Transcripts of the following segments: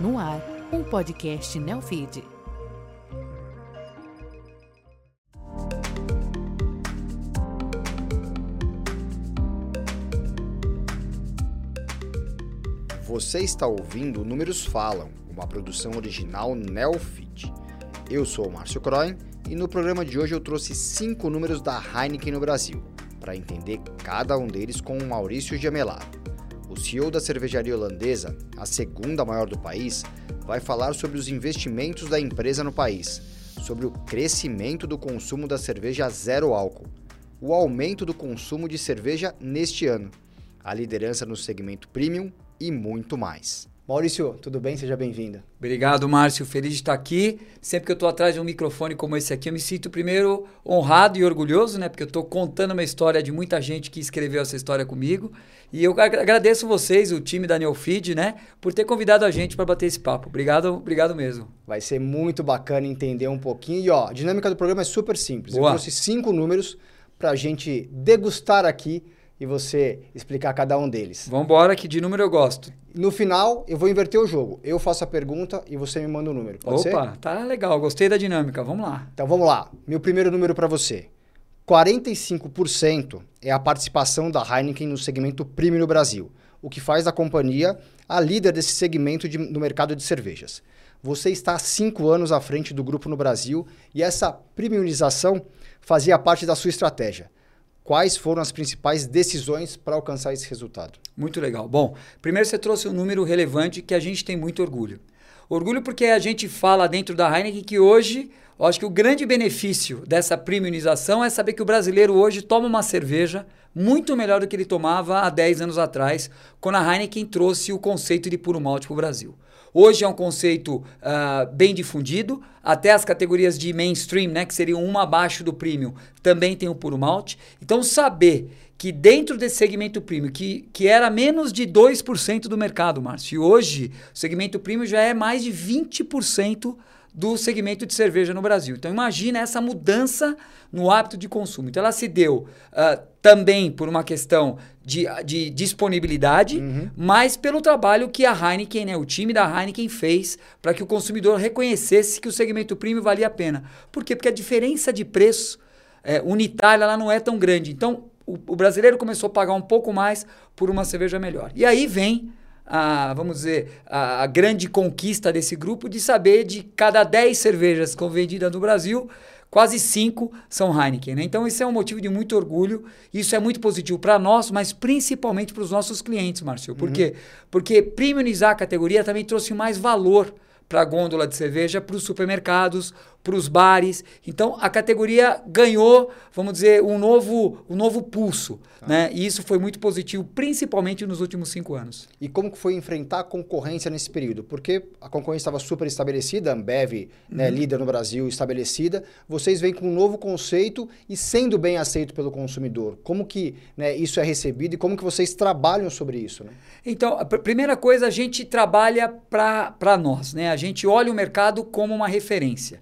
No ar, um podcast Neofeed. Você está ouvindo Números Falam, uma produção original Neofeed. Eu sou o Márcio Croin e no programa de hoje eu trouxe cinco números da Heineken no Brasil, para entender cada um deles com o Maurício Giamelar. O CEO da cervejaria holandesa, a segunda maior do país, vai falar sobre os investimentos da empresa no país, sobre o crescimento do consumo da cerveja zero álcool, o aumento do consumo de cerveja neste ano, a liderança no segmento premium e muito mais. Maurício, tudo bem? Seja bem-vindo. Obrigado, Márcio. Feliz de estar aqui. Sempre que eu estou atrás de um microfone como esse aqui, eu me sinto primeiro honrado e orgulhoso, né? Porque eu estou contando uma história de muita gente que escreveu essa história comigo. E eu agradeço vocês, o time da Neofeed, né? Por ter convidado a gente para bater esse papo. Obrigado, obrigado mesmo. Vai ser muito bacana entender um pouquinho. E ó, a dinâmica do programa é super simples. Boa. Eu trouxe cinco números para a gente degustar aqui e você explicar cada um deles. Vamos embora, que de número eu gosto. No final, eu vou inverter o jogo. Eu faço a pergunta e você me manda o um número. Pode Opa, ser? tá legal. Gostei da dinâmica. Vamos lá. Então vamos lá. Meu primeiro número para você. 45% é a participação da Heineken no segmento premium no Brasil, o que faz da companhia a líder desse segmento de, no mercado de cervejas. Você está há cinco anos à frente do grupo no Brasil e essa premiumização fazia parte da sua estratégia. Quais foram as principais decisões para alcançar esse resultado? Muito legal. Bom, primeiro você trouxe um número relevante que a gente tem muito orgulho. Orgulho porque a gente fala dentro da Heineken que hoje, eu acho que o grande benefício dessa premiumização é saber que o brasileiro hoje toma uma cerveja muito melhor do que ele tomava há 10 anos atrás, quando a Heineken trouxe o conceito de puro malte para o Brasil. Hoje é um conceito uh, bem difundido, até as categorias de mainstream, né, que seriam uma abaixo do premium, também tem o puro malte. Então, saber que dentro desse segmento premium, que, que era menos de 2% do mercado, Márcio, e hoje o segmento premium já é mais de 20% do segmento de cerveja no Brasil. Então imagina essa mudança no hábito de consumo. Então ela se deu uh, também por uma questão de, de disponibilidade, uhum. mas pelo trabalho que a Heineken, né, o time da Heineken fez para que o consumidor reconhecesse que o segmento premium valia a pena. Por quê? Porque a diferença de preço é, unitária ela não é tão grande. Então o, o brasileiro começou a pagar um pouco mais por uma cerveja melhor. E aí vem a, vamos dizer, a, a, grande conquista desse grupo de saber de cada 10 cervejas que vendidas no Brasil, quase 5 são Heineken. Né? Então, isso é um motivo de muito orgulho. Isso é muito positivo para nós, mas principalmente para os nossos clientes, Márcio. Por uhum. quê? Porque premiumizar a categoria também trouxe mais valor para a gôndola de cerveja, para os supermercados, para os bares. Então a categoria ganhou, vamos dizer, um novo, um novo pulso. Ah. Né? E isso foi muito positivo, principalmente nos últimos cinco anos. E como que foi enfrentar a concorrência nesse período? Porque a concorrência estava super estabelecida, a Ambev, né, uhum. líder no Brasil, estabelecida. Vocês vêm com um novo conceito e sendo bem aceito pelo consumidor. Como que né, isso é recebido e como que vocês trabalham sobre isso? Né? Então, a primeira coisa, a gente trabalha para nós. Né? A gente olha o mercado como uma referência.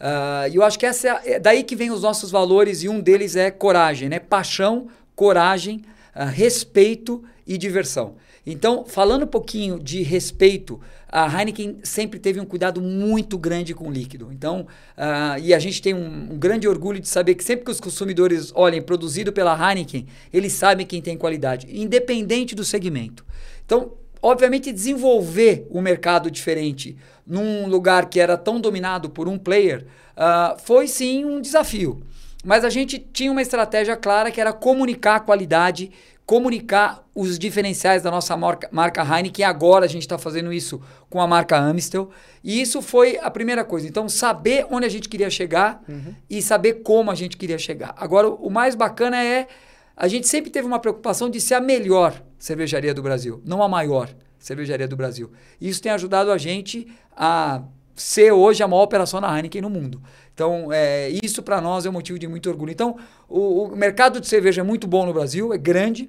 Uh, e eu acho que essa é, é daí que vem os nossos valores e um deles é coragem, né? Paixão, coragem, uh, respeito e diversão. Então, falando um pouquinho de respeito, a Heineken sempre teve um cuidado muito grande com o líquido. Então, uh, e a gente tem um, um, grande orgulho de saber que sempre que os consumidores olhem produzido pela Heineken, eles sabem quem tem qualidade, independente do segmento. Então, obviamente, desenvolver um mercado diferente num lugar que era tão dominado por um player uh, foi sim um desafio. Mas a gente tinha uma estratégia clara que era comunicar a qualidade, comunicar os diferenciais da nossa marca, marca Heineken. Agora a gente está fazendo isso com a marca Amstel. E isso foi a primeira coisa. Então, saber onde a gente queria chegar uhum. e saber como a gente queria chegar. Agora, o mais bacana é a gente sempre teve uma preocupação de ser a melhor cervejaria do Brasil, não a maior cervejaria do Brasil. Isso tem ajudado a gente a ser hoje a maior operação da Heineken no mundo. Então, é, isso para nós é um motivo de muito orgulho. Então, o, o, mercado de cerveja é muito bom no Brasil, é grande.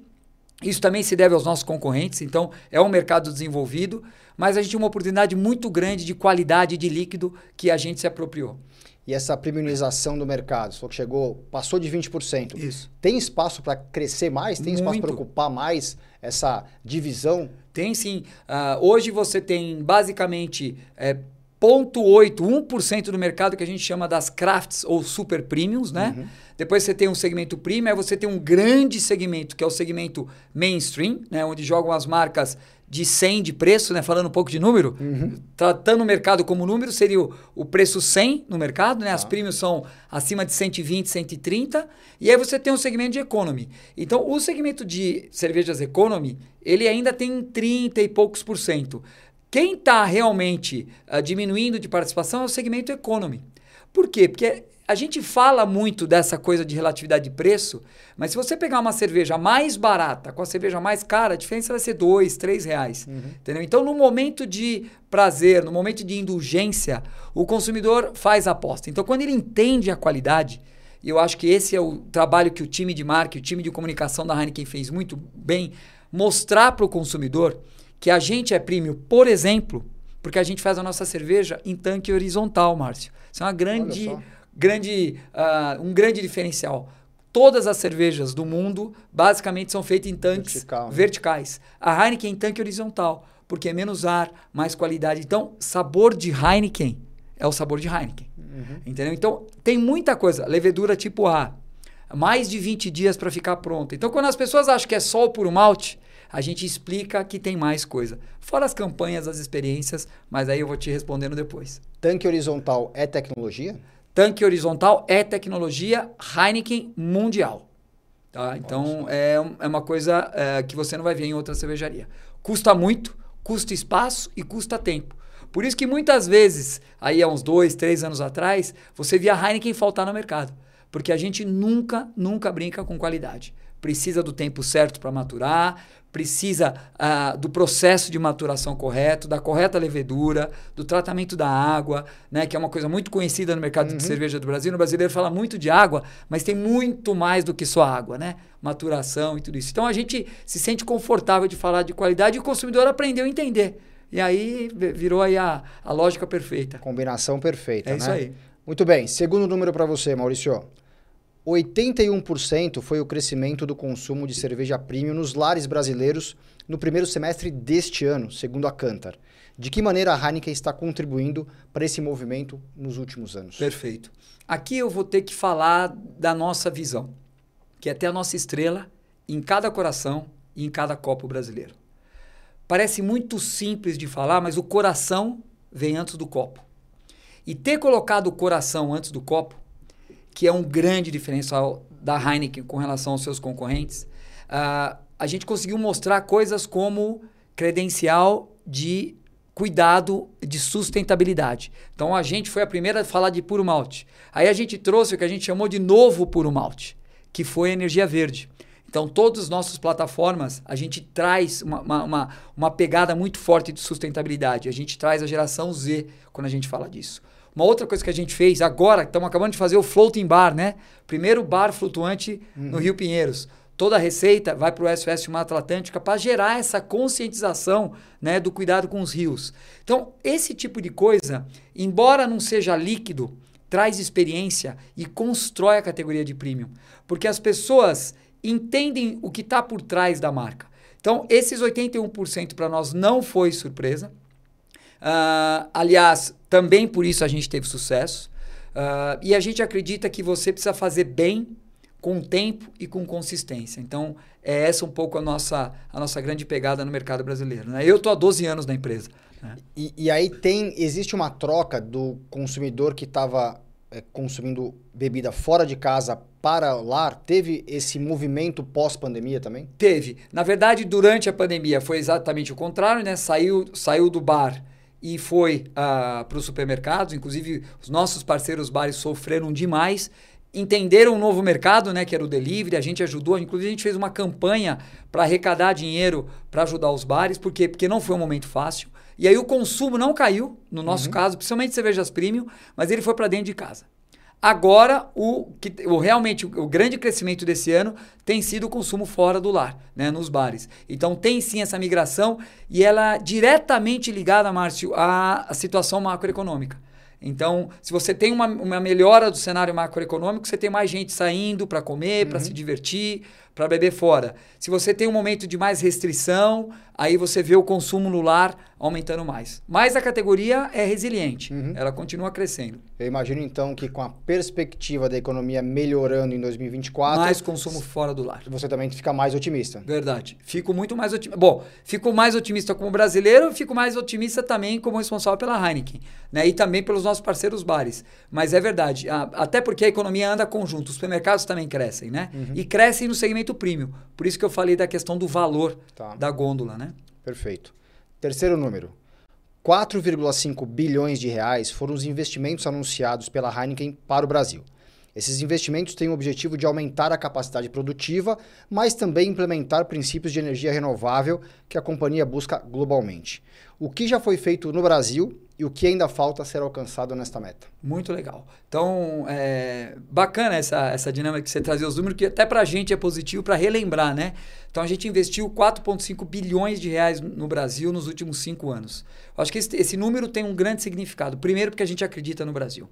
Isso também se deve aos nossos concorrentes, então é um mercado desenvolvido, mas a gente tem uma oportunidade muito grande de qualidade de líquido que a gente se apropriou e essa premiumização do mercado, falou que chegou, passou de 20%. Isso. Tem espaço para crescer mais? Tem Muito. espaço para ocupar mais essa divisão? Tem sim. Uh, hoje você tem basicamente é, 0,8, 1% do mercado que a gente chama das crafts ou super premiums, né? Uhum. Depois você tem um segmento premium, aí você tem um grande segmento, que é o segmento mainstream, né? Onde jogam as marcas de 100 de preço, né? Falando um pouco de número, uhum. tratando o mercado como número, seria o, o preço 100 no mercado, né? As ah. premiums são acima de 120, 130. E aí você tem um segmento de economy. Então, o segmento de cervejas economy, ele ainda tem 30 e poucos por cento. Quem está realmente uh, diminuindo de participação é o segmento economy. Por quê? Porque a gente fala muito dessa coisa de relatividade de preço, mas se você pegar uma cerveja mais barata com a cerveja mais cara, a diferença vai ser dois, três reais. Uhum. Entendeu? Então, no momento de prazer, no momento de indulgência, o consumidor faz a aposta. Então, quando ele entende a qualidade, e eu acho que esse é o trabalho que o time de marketing, o time de comunicação da Heineken fez muito bem, mostrar para o consumidor que a gente é premium, por exemplo, porque a gente faz a nossa cerveja em tanque horizontal, Márcio. Isso é uma grande, grande, uh, um grande diferencial. Todas as cervejas do mundo basicamente são feitas em tanques Vertical, né? verticais. A Heineken em tanque horizontal, porque é menos ar, mais qualidade. Então, sabor de Heineken é o sabor de Heineken. Uhum. Entendeu? Então, tem muita coisa. Levedura tipo A, mais de 20 dias para ficar pronta. Então, quando as pessoas acham que é só o puro malte, a gente explica que tem mais coisa. Fora as campanhas, as experiências, mas aí eu vou te respondendo depois. Tanque horizontal é tecnologia? Tanque horizontal é tecnologia Heineken mundial. Tá? Então é, é uma coisa é, que você não vai ver em outra cervejaria. Custa muito, custa espaço e custa tempo. Por isso que muitas vezes, aí há uns dois, três anos atrás, você via Heineken faltar no mercado. Porque a gente nunca, nunca brinca com qualidade. Precisa do tempo certo para maturar, precisa uh, do processo de maturação correto, da correta levedura, do tratamento da água, né, que é uma coisa muito conhecida no mercado uhum. de cerveja do Brasil. No brasileiro fala muito de água, mas tem muito mais do que só água, né? Maturação e tudo isso. Então a gente se sente confortável de falar de qualidade e o consumidor aprendeu a entender. E aí virou aí a, a lógica perfeita. Combinação perfeita, é né? isso aí. Muito bem. Segundo número para você, Maurício. 81% foi o crescimento do consumo de cerveja premium nos lares brasileiros no primeiro semestre deste ano, segundo a Cantar. De que maneira a Heineken está contribuindo para esse movimento nos últimos anos? Perfeito. Aqui eu vou ter que falar da nossa visão, que é ter a nossa estrela em cada coração e em cada copo brasileiro. Parece muito simples de falar, mas o coração vem antes do copo. E ter colocado o coração antes do copo que é um grande diferencial da Heineken com relação aos seus concorrentes, uh, a gente conseguiu mostrar coisas como credencial de cuidado de sustentabilidade. Então a gente foi a primeira a falar de puro malte. Aí a gente trouxe o que a gente chamou de novo puro malte, que foi energia verde. Então, todas as nossas plataformas, a gente traz uma, uma, uma, pegada muito forte de sustentabilidade. A gente traz a geração Z quando a gente fala disso. Uma outra coisa que a gente fez agora, estamos acabando de fazer o floating bar, né? Primeiro bar flutuante uhum. no Rio Pinheiros. Toda a receita vai para o SOS Mata Atlântica para gerar essa conscientização né, do cuidado com os rios. Então, esse tipo de coisa, embora não seja líquido, traz experiência e constrói a categoria de premium. Porque as pessoas entendem o que está por trás da marca. Então, esses 81% para nós não foi surpresa. Uh, aliás, também por isso a gente teve sucesso. Uh, e a gente acredita que você precisa fazer bem com tempo e com consistência. Então, é essa um pouco a nossa, a nossa grande pegada no mercado brasileiro. Né? Eu estou há 12 anos na empresa. Né? E, e, aí tem existe uma troca do consumidor que estava é, consumindo bebida fora de casa para lar? Teve esse movimento pós-pandemia também? Teve. Na verdade, durante a pandemia foi exatamente o contrário, né? Saiu, saiu do bar e foi uh, ah, para os supermercados. Inclusive, os nossos parceiros bares sofreram demais. Entenderam um novo mercado, né, que era o delivery. A gente ajudou, inclusive a gente fez uma campanha para arrecadar dinheiro para ajudar os bares, porque porque não foi um momento fácil. E aí o consumo não caiu, no nosso uhum. caso, principalmente cervejas premium, mas ele foi para dentro de casa. Agora, o, que, o realmente o, o, grande crescimento desse ano tem sido o consumo fora do lar, né, nos bares. Então tem sim essa migração e ela é diretamente ligada, Márcio, à, à situação macroeconômica. Então, se você tem uma, uma melhora do cenário macroeconômico, você tem mais gente saindo para comer, uhum. para se divertir, para beber fora. Se você tem um momento de mais restrição, aí você vê o consumo no lar aumentando mais. Mas a categoria é resiliente, uhum. ela continua crescendo. Eu imagino então que com a perspectiva da economia melhorando em 2024, mais consumo fora do lar. Você também fica mais otimista. Verdade. Fico muito mais otimista. Bom, fico mais otimista como brasileiro, fico mais otimista também como responsável pela Heineken, né? E também pelos nossos parceiros bares. Mas é verdade, até porque a economia anda conjunto, os supermercados também crescem, né? Uhum. E crescem no segmento premium. Por isso que eu falei da questão do valor tá. da gôndola, né? Perfeito. Terceiro número. 4,5 bilhões de reais foram os investimentos anunciados pela Heineken para o Brasil. Esses investimentos têm o objetivo de aumentar a capacidade produtiva, mas também implementar princípios de energia renovável que a companhia busca globalmente. O que já foi feito no Brasil e o que ainda falta ser alcançado nesta meta. Muito legal. Então, é bacana essa, essa dinâmica que você trazia os números, que até para a gente é positivo para relembrar, né? Então, a gente investiu 4,5 bilhões de reais no Brasil nos últimos cinco anos. Acho que esse, esse número tem um grande significado. Primeiro, porque a gente acredita no Brasil.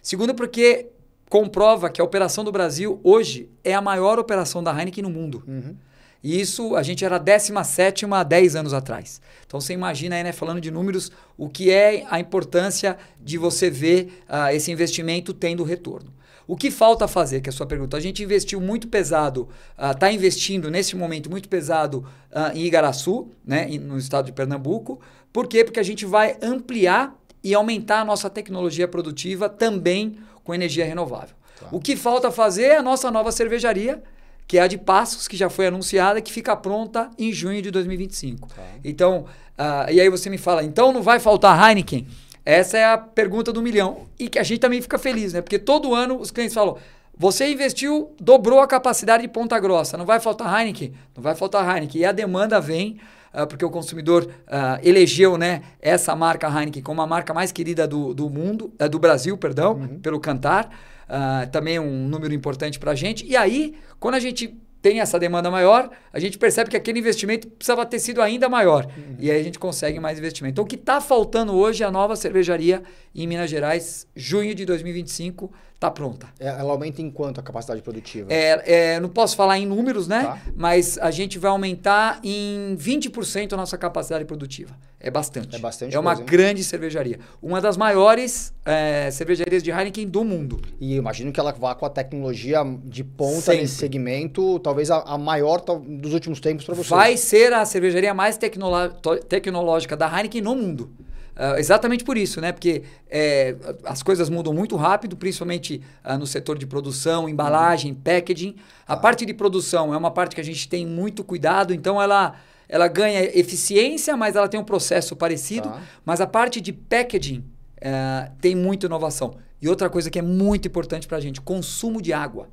Segundo, porque comprova que a operação do Brasil hoje é a maior operação da Heineken no mundo. Uhum. E isso a gente era 17 há 10 anos atrás. Então você imagina aí, né, falando de números, o que é a importância de você ver uh, esse investimento tendo retorno. O que falta fazer, que é a sua pergunta? A gente investiu muito pesado, está ah, uh, investindo nesse momento muito pesado uh, em Igaraçu, né, no estado de Pernambuco. Por quê? Porque a gente vai ampliar e aumentar a nossa tecnologia produtiva também com energia renovável. Tá. O que falta fazer é a nossa nova cervejaria, que é a de Passos, que já foi anunciada, que fica pronta em junho de 2025. Tá. Então, uh, e aí você me fala, então não vai faltar Heineken? Essa é a pergunta do milhão. E que a gente também fica feliz, né? Porque todo ano os clientes falam, você investiu, dobrou a capacidade de Ponta Grossa, não vai faltar Heineken? Não vai faltar Heineken. E a demanda vem, uh, porque o consumidor uh, elegeu né, essa marca Heineken como a marca mais querida do, do mundo, uh, do Brasil, perdão, uhum. pelo Cantar. Uh, também um número importante para a gente. E aí, quando a gente tem essa demanda maior, a gente percebe que aquele investimento precisava ter sido ainda maior. Uhum. E aí a gente consegue mais investimento. Então, o que está faltando hoje é a nova cervejaria em Minas Gerais, junho de 2025, está pronta. É, ela aumenta em quanto a capacidade produtiva? É, é, não posso falar em números, né? Tá. Mas a gente vai aumentar em 20% a nossa capacidade produtiva. É bastante. É bastante. É uma coisa, grande cervejaria. Uma das maiores é, cervejarias de Heineken do mundo. E imagino que ela vá com a tecnologia de ponta Sempre. nesse segmento, talvez a, a maior dos últimos tempos para vocês. Vai ser a cervejaria mais tecnológica da Heineken no mundo. Uh, exatamente por isso, né? Porque é, as coisas mudam muito rápido, principalmente uh, no setor de produção, embalagem, uhum. packaging. A ah. parte de produção é uma parte que a gente tem muito cuidado, então ela, ela ganha eficiência, mas ela tem um processo parecido. Tá. Mas a parte de packaging uh, tem muita inovação. E outra coisa que é muito importante para a gente, consumo de água.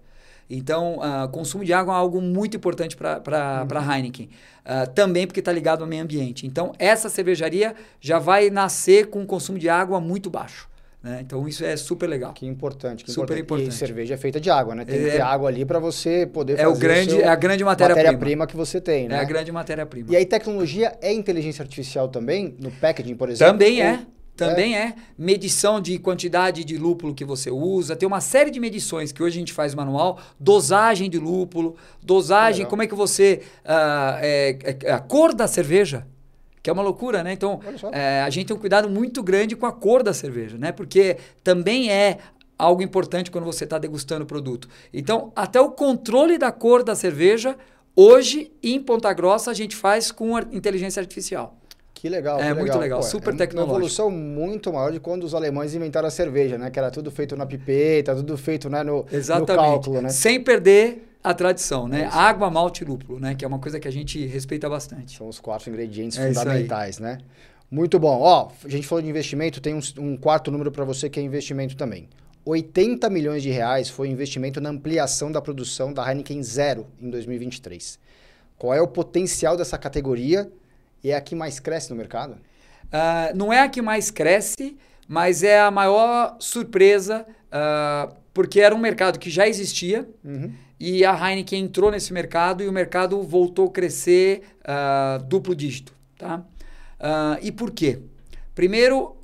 Então, uh, consumo de água é algo muito importante para uhum. a Heineken. Uh, também porque está ligado ao meio ambiente. Então, essa cervejaria já vai nascer com um consumo de água muito baixo. Né? Então, isso é super legal. Que importante. Que super importante. importante. E cerveja é feita de água, né? Tem é, que ter água ali para você poder é fazer o grande, o É a grande matéria-prima. matéria-prima que você tem, né? É a grande matéria-prima. E aí, tecnologia é inteligência artificial também? No packaging, por exemplo? Também é. Também é. é. medição de quantidade de lúpulo que você usa. Tem uma série de medições que hoje a gente faz manual. Dosagem de lúpulo, dosagem, como é que você. Uh, é, é, a cor da cerveja. Que é uma loucura, né? Então, é, a gente tem um cuidado muito grande com a cor da cerveja, né? Porque também é algo importante quando você está degustando o produto. Então, até o controle da cor da cerveja, hoje, em Ponta Grossa, a gente faz com inteligência artificial. Que legal. É que muito legal, Pô, super é tecnológico. Uma evolução muito maior de quando os alemães inventaram a cerveja, né? Que era tudo feito na pipeta, tudo feito né, no, Exatamente. no cálculo, né? Sem perder a tradição, né? É Água, malte e lúpulo, né? Que é uma coisa que a gente respeita bastante. São os quatro ingredientes é fundamentais, né? Muito bom. Ó, a gente falou de investimento, tem um, um quarto número para você que é investimento também. 80 milhões de reais foi investimento na ampliação da produção da Heineken Zero em 2023. Qual é o potencial dessa categoria e é a que mais cresce no mercado? Uh, não é a que mais cresce, mas é a maior surpresa, uh, porque era um mercado que já existia uhum. e a Heineken entrou nesse mercado e o mercado voltou a crescer uh, duplo dígito. Tá? e por quê? Primeiro,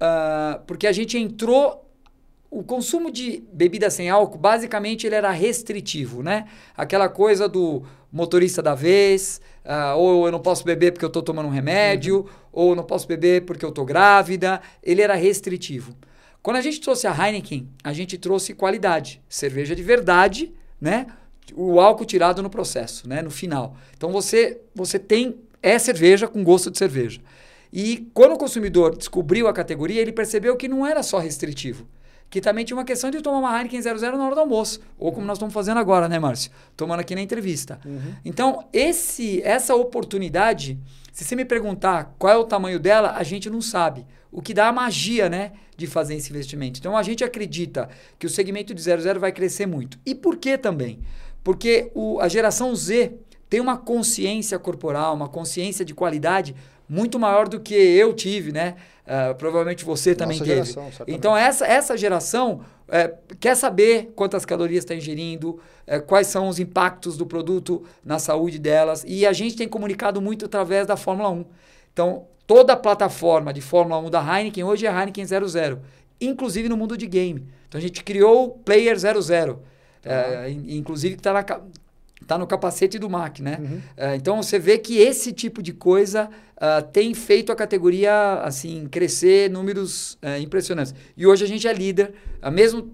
porque a gente entrou o consumo de bebida sem álcool, basicamente, ele era restritivo, né? Aquela coisa do motorista da vez, uh, ou eu não posso beber porque eu estou tomando um remédio, uhum. ou eu não posso beber porque eu estou grávida. Ele era restritivo. Quando a gente trouxe a Heineken, a gente trouxe qualidade, cerveja de verdade, né? O álcool tirado no processo, né? No final. Então você você tem é cerveja com gosto de cerveja. E quando o consumidor descobriu a categoria, ele percebeu que não era só restritivo que também tinha uma questão de tomar uma Heineken 00 na hora do almoço. Ou como nós estamos fazendo agora, né, Márcio? Tomando aqui na entrevista. Uhum. Então, esse, essa oportunidade, se você me perguntar qual é o tamanho dela, a gente não sabe. O que dá a magia, né, de fazer esse investimento. Então, a gente acredita que o segmento de 00 vai crescer muito. E por que também? Porque o, a geração Z tem uma consciência corporal, uma consciência de qualidade muito maior do que eu tive, né? Uh, provavelmente você também Nossa teve. Geração, então, essa, essa geração é, quer saber quantas calorias está ingerindo, é, quais são os impactos do produto na saúde delas. E a gente tem comunicado muito através da Fórmula 1. Então, toda a plataforma de Fórmula 1 da Heineken hoje é Heineken 00, inclusive no mundo de game. Então, a gente criou o Player 00. É, inclusive que está na, Está no capacete do Mac, né? Uhum. Uh, então você vê que esse tipo de coisa uh, tem feito a categoria assim crescer números uh, impressionantes. E hoje a gente é líder, mesmo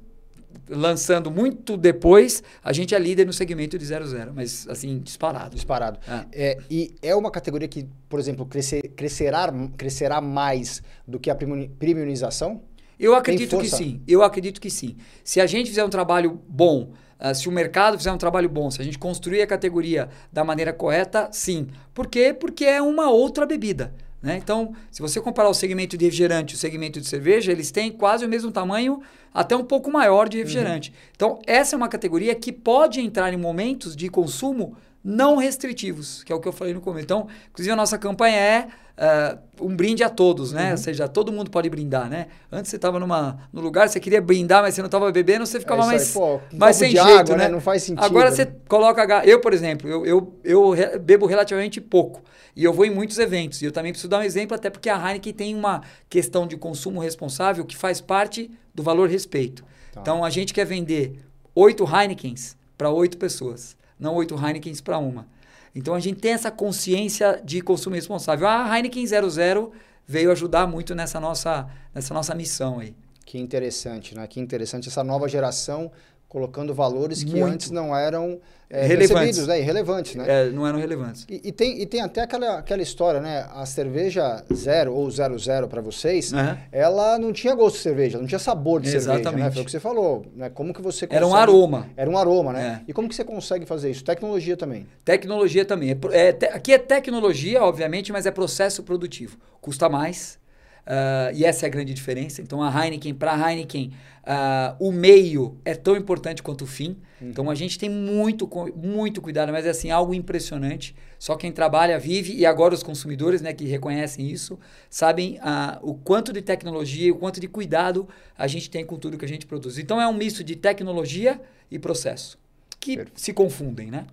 lançando muito depois, a gente é líder no segmento de 00, mas assim, disparado. Disparado. É. É, e é uma categoria que, por exemplo, crescer, crescerá, crescerá mais do que a premiumização? Eu acredito que sim. Eu acredito que sim. Se a gente fizer um trabalho bom Uh, se o mercado fizer um trabalho bom, se a gente construir a categoria da maneira correta, sim. Por quê? Porque é uma outra bebida. Né? Então, se você comparar o segmento de refrigerante e o segmento de cerveja, eles têm quase o mesmo tamanho, até um pouco maior de refrigerante. Uhum. Então, essa é uma categoria que pode entrar em momentos de consumo não restritivos, que é o que eu falei no começo. Então, inclusive, a nossa campanha é uh, um brinde a todos, né? Uhum. Ou seja, todo mundo pode brindar, né? Antes você estava no lugar, você queria brindar, mas você não estava bebendo, você ficava é mais, aí, pô, um mais sem jeito, água, né? né? Não faz sentido. Agora né? você coloca... Eu, por exemplo, eu, eu, eu bebo relativamente pouco. E eu vou em muitos eventos. E eu também preciso dar um exemplo, até porque a Heineken tem uma questão de consumo responsável que faz parte do valor respeito. Tá. Então, a gente quer vender oito Heinekens para oito pessoas não oito Heinekens para uma. Então a gente tem essa consciência de consumo responsável. A Heineken 00 veio ajudar muito nessa nossa, nessa nossa missão aí. Que interessante, né? Que interessante essa nova geração colocando valores que Muito. antes não eram é, relevantes, né? Irrelevantes, né? É, não eram relevantes. E, e, tem, e tem até aquela, aquela história, né? A cerveja zero ou zero zero para vocês, uhum. ela não tinha gosto de cerveja, não tinha sabor de Exatamente. cerveja, né? Foi o que você falou, né? Como que você consegue... Era um aroma. Era um aroma, né? É. E como que você consegue fazer isso? Tecnologia também. Tecnologia também. É, é te, aqui é tecnologia, obviamente, mas é processo produtivo. Custa mais, Uh, e essa é a grande diferença. Então, a Heineken, para a Heineken, uh, o meio é tão importante quanto o fim. Uhum. Então, a gente tem muito, muito cuidado, mas é assim, algo impressionante. Só quem trabalha, vive, e agora os consumidores né, que reconhecem isso, sabem uh, o quanto de tecnologia e o quanto de cuidado a gente tem com tudo que a gente produz. Então, é um misto de tecnologia e processo, que Perfeito. se confundem, né?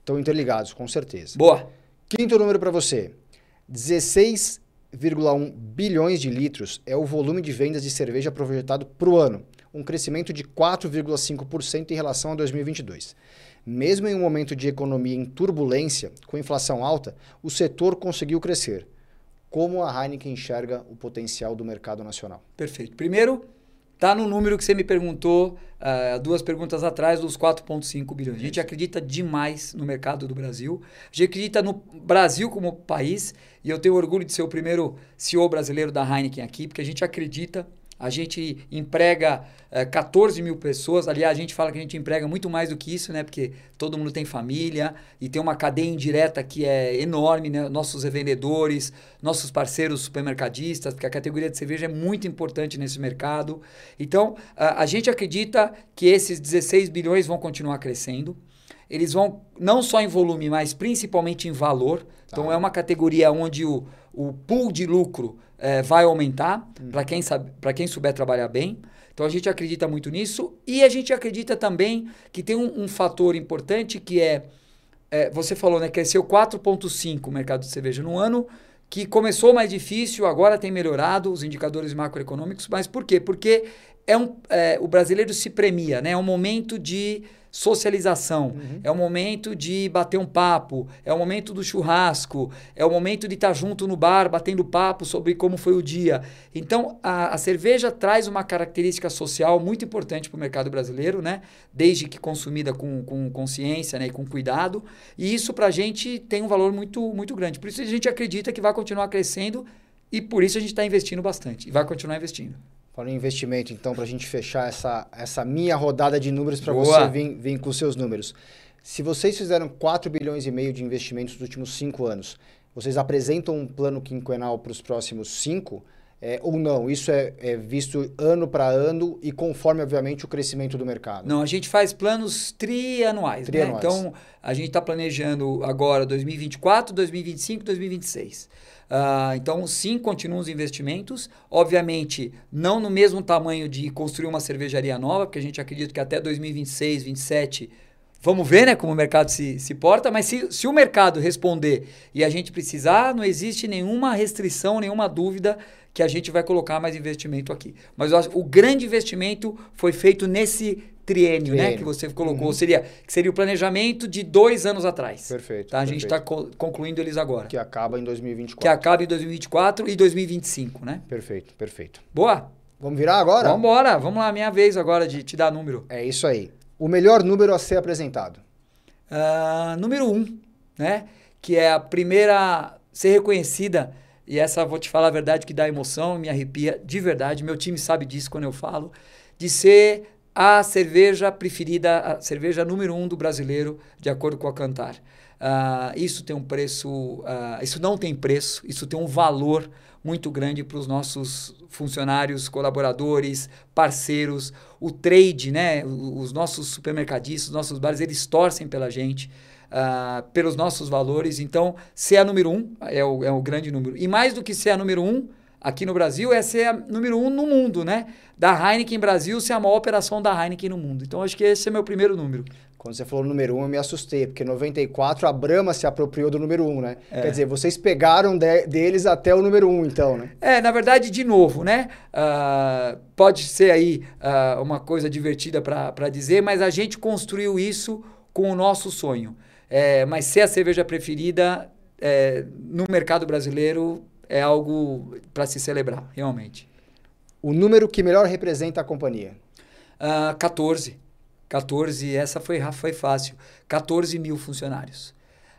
Estão interligados, com certeza. Boa. Quinto número para você. 16 1,1 bilhões de litros é o volume de vendas de cerveja projetado para o ano, um crescimento de 4,5% em relação a 2022. Mesmo em um momento de economia em turbulência, com inflação alta, o setor conseguiu crescer. Como a Heineken enxerga o potencial do mercado nacional? Perfeito. Primeiro, Está no número que você me perguntou uh, duas perguntas atrás, dos 4,5 bilhões. A gente acredita demais no mercado do Brasil. A gente acredita no Brasil como país. E eu tenho orgulho de ser o primeiro CEO brasileiro da Heineken aqui, porque a gente acredita a gente emprega é, eh, 14 mil pessoas. Aliás, a gente fala que a gente emprega muito mais do que isso, né? Porque todo mundo tem família e tem uma cadeia indireta que é enorme, né? Nossos revendedores, nossos parceiros supermercadistas, porque a categoria de cerveja é muito importante nesse mercado. Então, a, a gente acredita que esses 16 bilhões vão continuar crescendo. Eles vão não só em volume, mas principalmente em valor. Então, tá. é uma categoria onde o, o pool de lucro é, vai aumentar hum. para quem, sabe, quem souber trabalhar bem. Então a gente acredita muito nisso e a gente acredita também que tem um, um fator importante que é, é, você falou, né, cresceu 4,5 o mercado de cerveja no ano que começou mais difícil, agora tem melhorado os indicadores macroeconômicos, mas por quê? Porque é um, é, o brasileiro se premia, né? É um momento de socialização, uhum. é o momento de bater um papo, é o momento do churrasco, é o momento de estar junto no bar batendo papo sobre como foi o dia. Então, a, a cerveja traz uma característica social muito importante para o mercado brasileiro, né? desde que consumida com, com consciência né? e com cuidado, e isso para a gente tem um valor muito, muito grande. Por isso a gente acredita que vai continuar crescendo e por isso a gente está investindo bastante e vai continuar investindo. Falando em investimento, então, para a gente fechar essa, essa minha rodada de números para você vir, vir com seus números. Se vocês fizeram 4 bilhões e meio de investimentos nos últimos 5 anos, vocês apresentam um plano quinquenal para os próximos 5 é, ou não? Isso é, é visto ano para ano e conforme, obviamente, o crescimento do mercado? Não, a gente faz planos trianuais. Né? trianuais. Né? Então, a gente está planejando agora 2024, 2025, 2026. Uh, então, sim, continuam os investimentos. Obviamente, não no mesmo tamanho de construir uma cervejaria nova, porque a gente acredita que até 2026, 2027, vamos ver né, como o mercado se, se porta, mas se, se o mercado responder e a gente precisar, não existe nenhuma restrição, nenhuma dúvida que a gente vai colocar mais investimento aqui. Mas o grande investimento foi feito nesse triênio, triênio. né? Que você colocou. Uhum. Seria, que seria o planejamento de dois anos atrás. Perfeito. Tá? A perfeito. gente está co concluindo eles agora. Que acaba em 2024. Que acaba em 2024 e 2025, né? Perfeito, perfeito. Boa? Vamos virar agora? Vamos embora. Vamos lá, minha vez agora de te dar número. É isso aí. O melhor número a ser apresentado? Uh, número um, né? Que é a primeira ser reconhecida e essa, vou te falar a verdade, que dá emoção, me arrepia de verdade. Meu time sabe disso quando eu falo. De ser a cerveja preferida, a cerveja número um do brasileiro, de acordo com a Cantar. Uh, isso tem um preço, uh, isso não tem preço, isso tem um valor muito grande para os nossos funcionários, colaboradores, parceiros, o trade, né? Os nossos supermercadistas, os nossos bares, eles torcem pela gente uh, pelos nossos valores. Então, ser a número um é o, é o grande número. E mais do que ser a número um aqui no Brasil, é ser a número um no mundo, né? Da Heineken Brasil ser a maior operação da Heineken no mundo. Então, acho que esse é meu primeiro número. Quando você falou número um, eu me assustei, porque em 94 a Brahma se apropriou do número um, né? É. Quer dizer, vocês pegaram de, deles até o número um, então, né? É, na verdade, de novo, né? Uh, pode ser aí uh, uma coisa divertida para dizer, mas a gente construiu isso com o nosso sonho. É, mas ser a cerveja preferida é, no mercado brasileiro é algo para se celebrar, realmente. O número que melhor representa a companhia? Uh, 14. 14, essa foi, foi fácil. 14 mil funcionários.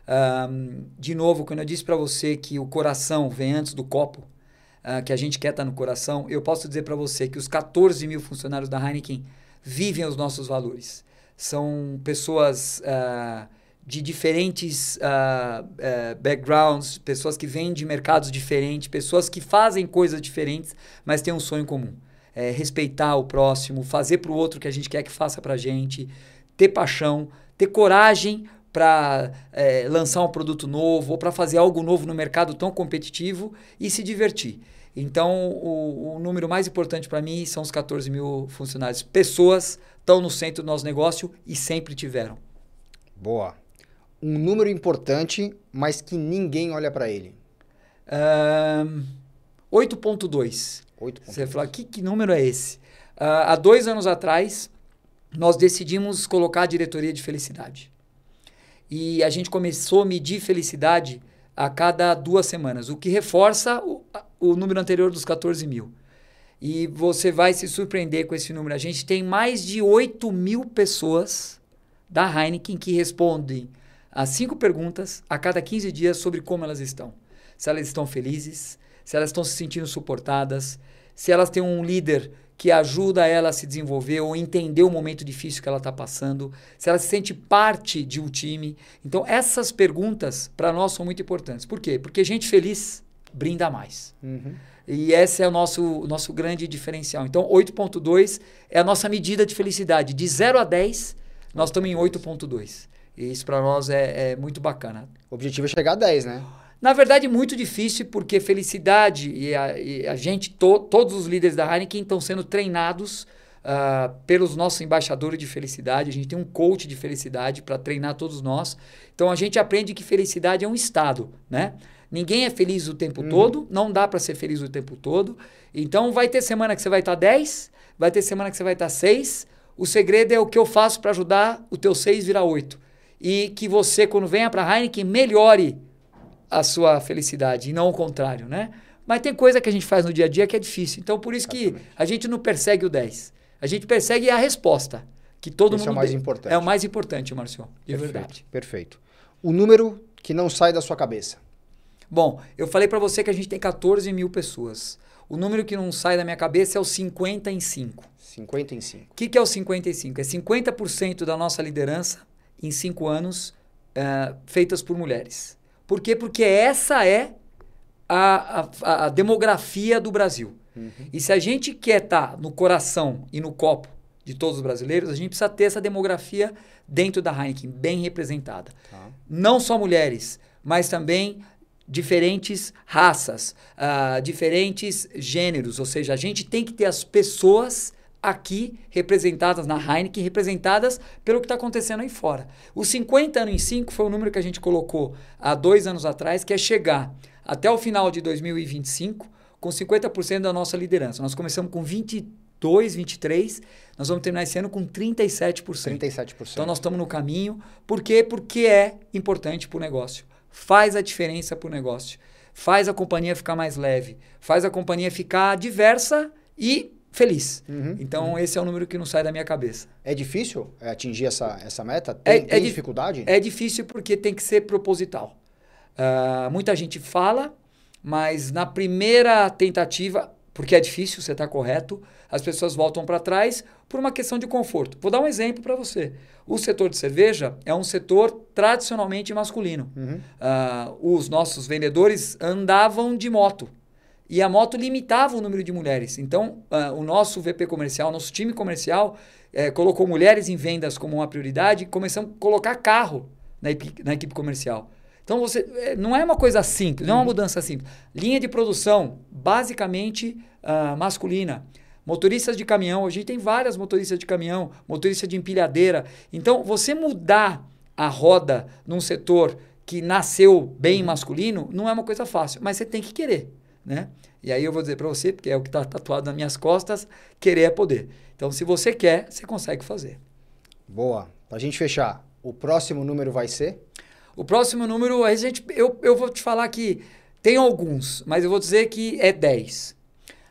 Um, de novo, quando eu disse para você que o coração vem antes do copo, uh, que a gente quer estar tá no coração, eu posso dizer para você que os 14 mil funcionários da Heineken vivem os nossos valores. São pessoas uh, de diferentes uh, uh, backgrounds, pessoas que vêm de mercados diferentes, pessoas que fazem coisas diferentes, mas têm um sonho comum. É, respeitar o próximo, fazer para o outro que a gente quer que faça para a gente, ter paixão, ter coragem para é, lançar um produto novo ou para fazer algo novo no mercado tão competitivo e se divertir. Então, o, o número mais importante para mim são os 14 mil funcionários. Pessoas estão no centro do nosso negócio e sempre tiveram. Boa um número importante, mas que ninguém olha para ele? Um, 8.2. Você vai falar, que, que número é esse? Uh, há dois anos atrás, nós decidimos colocar a diretoria de felicidade. E a gente começou a medir felicidade a cada duas semanas, o que reforça o, o número anterior dos 14 mil. E você vai se surpreender com esse número. A gente tem mais de 8 mil pessoas da Heineken que respondem as cinco perguntas a cada 15 dias sobre como elas estão. Se elas estão felizes, se elas estão se sentindo suportadas, se elas têm um líder que ajuda ela a se desenvolver ou entender o momento difícil que ela está passando, se ela se sente parte de um time. Então, essas perguntas para nós são muito importantes. Por quê? Porque gente feliz brinda mais. Uhum. E esse é o nosso, o nosso grande diferencial. Então, 8.2 é a nossa medida de felicidade. De 0 a 10, nós estamos em 8.2. E isso para nós é, é, muito bacana. O objetivo é chegar a 10, né? Na verdade, muito difícil, porque felicidade e a, e a gente, to, todos os líderes da Heineken estão sendo treinados uh, pelos nossos embaixadores de felicidade. A gente tem um coach de felicidade para treinar todos nós. Então, a gente aprende que felicidade é um estado, né? Ninguém é feliz o tempo uhum. todo, não dá para ser feliz o tempo todo. Então vai ter semana que você vai estar tá 10, vai ter semana que você vai estar tá 6. O segredo é o que eu faço para ajudar o teu 6 virar 8. E que você, quando venha para a Heineken, melhore a sua felicidade, e não o contrário, né? Mas tem coisa que a gente faz no dia a dia que é difícil. Então, por isso que a gente não persegue o 10. A gente persegue a resposta. Que todo Esse mundo é o mais importante. É o mais importante, Marcio. De perfeito, verdade. Perfeito. O número que não sai da sua cabeça. Bom, eu falei para você que a gente tem 14 mil pessoas. O número que não sai da minha cabeça é o 50 em 5. 50 em 5. O que, que é o 55? É 50% da nossa liderança em 5 anos uh, feitas por mulheres. Por quê? Porque essa é a, a, a demografia do Brasil. Uhum. E se a gente quer estar tá no coração e no copo de todos os brasileiros, a gente precisa ter essa demografia dentro da Heineken, bem representada. Tá. Não só mulheres, mas também diferentes raças, uh, diferentes gêneros. Ou seja, a gente tem que ter as pessoas aqui representadas na Heineken, representadas pelo que está acontecendo aí fora. Os 50 anos em 5 foi o número que a gente colocou há dois anos atrás, que é chegar até o final de 2025 com 50% da nossa liderança. Nós começamos com 22, 23, nós vamos terminar esse ano com 37%. 37%. Então nós estamos no caminho. Por quê? Porque é importante para o negócio. Faz a diferença para o negócio. Faz a companhia ficar mais leve. Faz a companhia ficar diversa e feliz. Uhum, então, uhum. esse é o número que não sai da minha cabeça. É difícil atingir essa, essa meta? Tem, é, tem é dificuldade? É difícil porque tem que ser proposital. Uh, muita gente fala, mas na primeira tentativa, porque é difícil, você está correto, as pessoas voltam para trás por uma questão de conforto. Vou dar um exemplo para você. O setor de cerveja é um setor tradicionalmente masculino. Uhum. Uh, os nossos vendedores andavam de moto. E a moto limitava o número de mulheres. Então, uh, o nosso VP comercial, nosso time comercial, eh, colocou mulheres em vendas como uma prioridade e começamos a colocar carro na equipe, na equipe comercial. Então, você eh, não é uma coisa simples, não é uma uhum. mudança simples. Linha de produção, basicamente uh, masculina. Motoristas de caminhão, a gente tem várias motoristas de caminhão, motorista de empilhadeira. Então, você mudar a roda num setor que nasceu bem uhum. masculino não é uma coisa fácil, mas você tem que querer né? E aí eu vou dizer para você, porque é o que está tatuado nas minhas costas, querer é poder. Então, se você quer, você consegue fazer. Boa. Para a gente fechar, o próximo número vai ser? O próximo número, a gente, eu, eu vou te falar que tem alguns, mas eu vou dizer que é 10.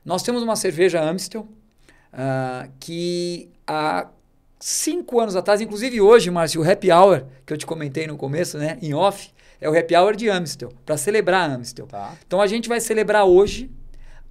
Nós temos uma cerveja Amstel, uh, que há cinco anos atrás, inclusive hoje, Márcio, o Happy Hour, que eu te comentei no começo, né, em off, é o Happy Hour de Amstel, para celebrar Amstel. Tá. Então a gente vai celebrar hoje.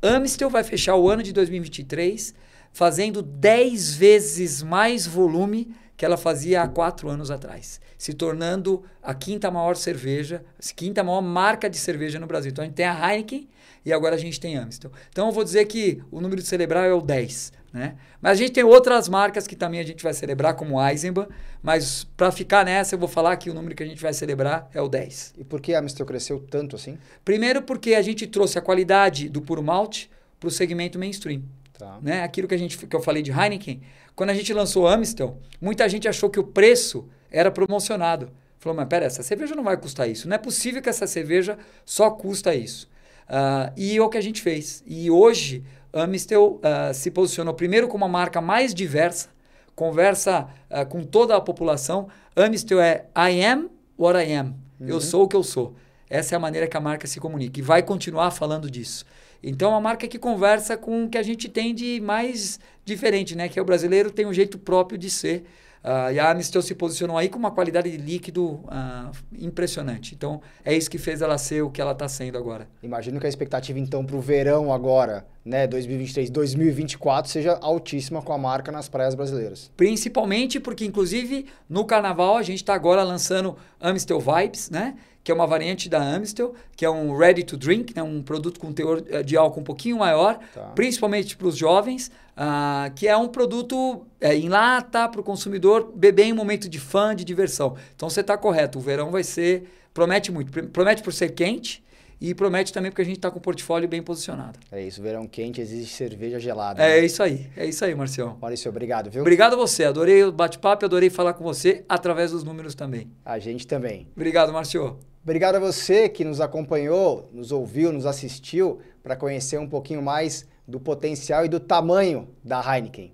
Amstel vai fechar o ano de 2023 fazendo 10 vezes mais volume que ela fazia há quatro anos atrás, se tornando a quinta maior cerveja, a quinta maior marca de cerveja no Brasil. Então a gente tem a Heineken e agora a gente tem Amstel. Então eu vou dizer que o número de celebrar é o 10. Né? Mas a gente tem outras marcas que também a gente vai celebrar, como Eisenbahn, mas para ficar nessa, eu vou falar que o número que a gente vai celebrar é o 10. E por que a Amstel cresceu tanto assim? Primeiro porque a gente trouxe a qualidade do puro malte para o segmento mainstream. Tá. Né? Aquilo que, a gente, que eu falei de Heineken, quando a gente lançou Amstel, muita gente achou que o preço era promocionado. Falou, mas pera, essa cerveja não vai custar isso. Não é possível que essa cerveja só custa isso. Uh, e é o que a gente fez. E hoje Amistel uh, se posicionou primeiro como a marca mais diversa, conversa uh, com toda a população. Amistel é I am what I am. Uhum. Eu sou o que eu sou. Essa é a maneira que a marca se comunica e vai continuar falando disso. Então, é uma marca que conversa com o que a gente tem de mais diferente, né? Que é o brasileiro tem um jeito próprio de ser. Uh, e a Amistel se posicionou aí com uma qualidade de líquido uh, impressionante. Então, é isso que fez ela ser o que ela está sendo agora. Imagino que a expectativa, então, para o verão agora, né, 2023, 2024, seja altíssima com a marca nas praias brasileiras. Principalmente porque, inclusive, no carnaval, a gente está agora lançando Amistel Vibes, né? que é uma variante da Amstel, que é um ready to drink, né, um produto com teor eh, de álcool um pouquinho maior, tá. principalmente para os jovens, uh, que é um produto é, em lata para o consumidor beber em um momento de fã, de diversão. Então você está correto, o verão vai ser, promete muito, promete por ser quente, e promete também porque a gente está com o portfólio bem posicionado. É isso, verão quente exige cerveja gelada. É né? É isso aí, é isso aí, Marcião. Maurício, obrigado, viu? Obrigado a você, adorei o bate-papo, adorei falar com você através dos números também. A gente também. Obrigado, Márcio. Obrigado a você que nos acompanhou, nos ouviu, nos assistiu, para conhecer um pouquinho mais do potencial e do tamanho da Heineken.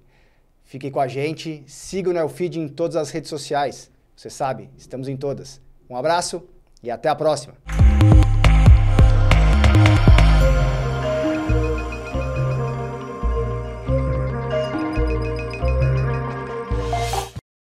Fique com a gente, siga o Neofeed em todas as redes sociais. Você sabe, estamos em todas. Um abraço e até a próxima.